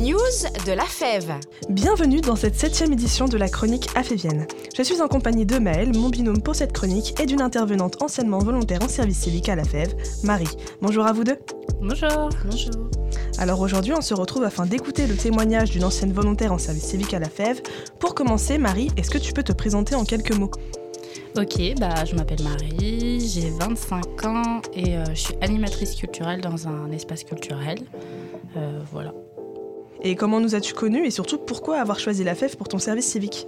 news de la Fève. Bienvenue dans cette septième édition de la chronique afévienne. Je suis en compagnie de Maëlle, mon binôme pour cette chronique, et d'une intervenante anciennement volontaire en service civique à la Fève, Marie. Bonjour à vous deux. Bonjour. Bonjour. Alors aujourd'hui, on se retrouve afin d'écouter le témoignage d'une ancienne volontaire en service civique à la Fève. Pour commencer, Marie, est-ce que tu peux te présenter en quelques mots? Ok, bah, je m'appelle Marie, j'ai 25 ans et euh, je suis animatrice culturelle dans un espace culturel. Euh, voilà. Et comment nous as-tu connus et surtout pourquoi avoir choisi la FEF pour ton service civique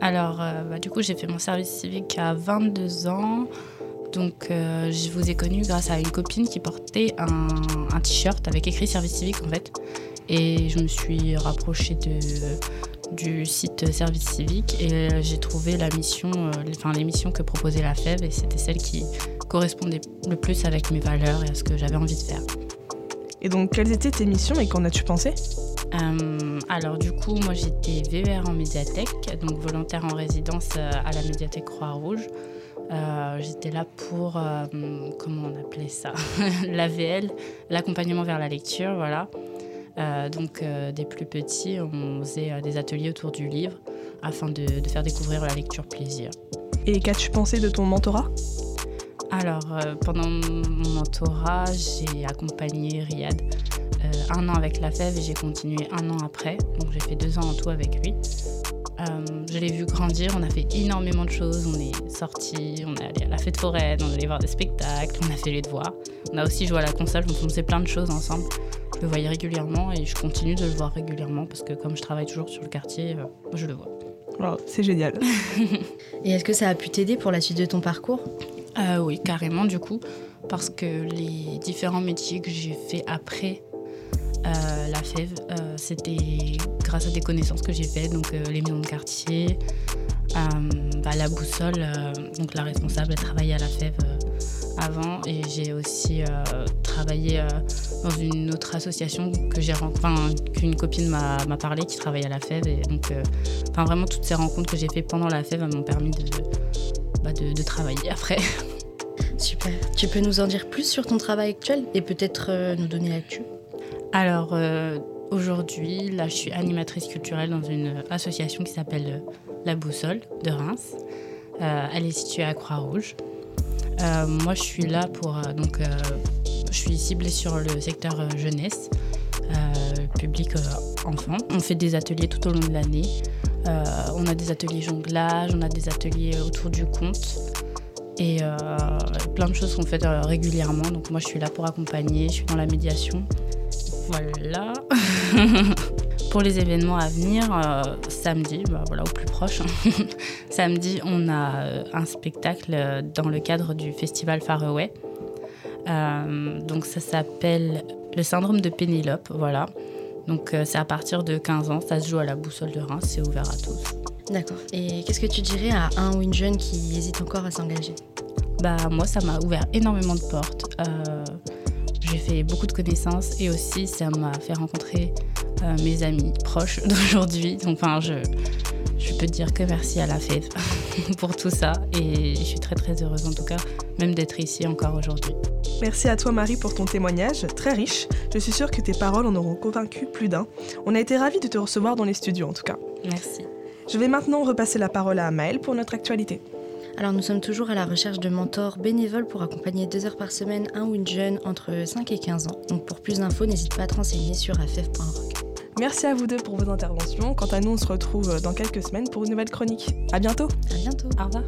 Alors, euh, bah, du coup, j'ai fait mon service civique à 22 ans. Donc, je vous ai connu grâce à une copine qui portait un, un t-shirt avec écrit service civique en fait. Et je me suis rapprochée de, du site service civique et euh, j'ai trouvé la mission, euh, enfin les missions que proposait la FEV et c'était celle qui correspondait le plus avec mes valeurs et à ce que j'avais envie de faire. Et donc quelles étaient tes missions et qu'en as-tu pensé? Euh, alors du coup, moi j'étais VER en médiathèque, donc volontaire en résidence à la médiathèque Croix-Rouge. j'étais là pour, comment on appelait ça L'AVL, l'accompagnement vers la lecture, voilà. Euh, donc euh, des plus petits, on faisait euh, des ateliers autour du livre afin de, faire découvrir la lecture plaisir. Et qu'as-tu pensé de ton mentorat? Alors, pendant mon mentorat, j'ai accompagné Riyad un an avec la FEV et j'ai continué un an après. Donc j'ai fait deux ans en tout avec lui. je l'ai vu grandir, on a fait énormément de choses. On est sortis, on est allé à la fête foraine, on est allé voir des spectacles, on a fait les devoirs. On a aussi joué à la console, on faisait plein de choses ensemble. Je le voyais régulièrement et je continue de le voir régulièrement parce que comme je travaille toujours sur le quartier, euh, je le vois. c'est génial. et est-ce que ça a pu t'aider pour la suite de ton parcours? Euh, Oui, carrément du coup, parce que les différents métiers que j'ai fait après euh, la FEV, c'était grâce à des connaissances que j'ai faites, donc les maisons de quartier, bah, la boussole, donc la responsable, elle travaillait à la FEV avant et j'ai aussi travaillé dans une autre association que j'ai qu'une copine m'a parlé qui travaille à la FEV et donc euh, vraiment toutes ces rencontres que j'ai fait pendant la FEV m'ont permis de, bah, de, travailler après. Super. Tu peux nous en dire plus sur ton travail actuel et peut-être euh, nous donner l'actu? Alors euh, aujourd'hui, là je suis animatrice culturelle dans une association qui s'appelle La Boussole de Reims. elle est située à Croix-Rouge. moi je suis là pour donc je suis ciblée sur le secteur euh, jeunesse, euh, public euh, enfant. On fait des ateliers tout au long de l'année. on a des ateliers jonglage, on a des ateliers autour du conte et plein de choses qu'on fait régulièrement. Donc moi je suis là pour accompagner, je suis dans la médiation. Voilà. pour les événements à venir, samedi, bah voilà, au plus proche, samedi, on a un spectacle dans le cadre du festival Faraway. Euh, donc ça s'appelle le syndrome de Pénélope, voilà. Donc euh, c'est à partir de 15 ans, ça se joue à la boussole de Reims, c'est ouvert à tous. D'accord. Et qu'est-ce que tu dirais à un ou une jeune qui hésite encore à s'engager? Bah moi ça m'a ouvert énormément de portes. Euh, j'ai fait beaucoup de connaissances et aussi ça m'a fait rencontrer mes amis proches d'aujourd'hui. Donc enfin je, je peux dire que merci à la FEV pour tout ça et je suis très très heureuse en tout cas même d'être ici encore aujourd'hui. Merci à toi Marie pour ton témoignage, très riche. Je suis sûre que tes paroles en auront convaincu plus d'un. On a été ravis de te recevoir dans les studios en tout cas. Merci. Je vais maintenant repasser la parole à Maëlle pour notre actualité. Alors nous sommes toujours à la recherche de mentors bénévoles pour accompagner deux heures par semaine un ou une jeune entre 5 et 15 ans. Donc pour plus d'infos, n'hésite pas à te renseigner sur afef.org. Merci à vous deux pour vos interventions. Quant à nous, on se retrouve dans quelques semaines pour une nouvelle chronique. À bientôt. À bientôt. Au revoir.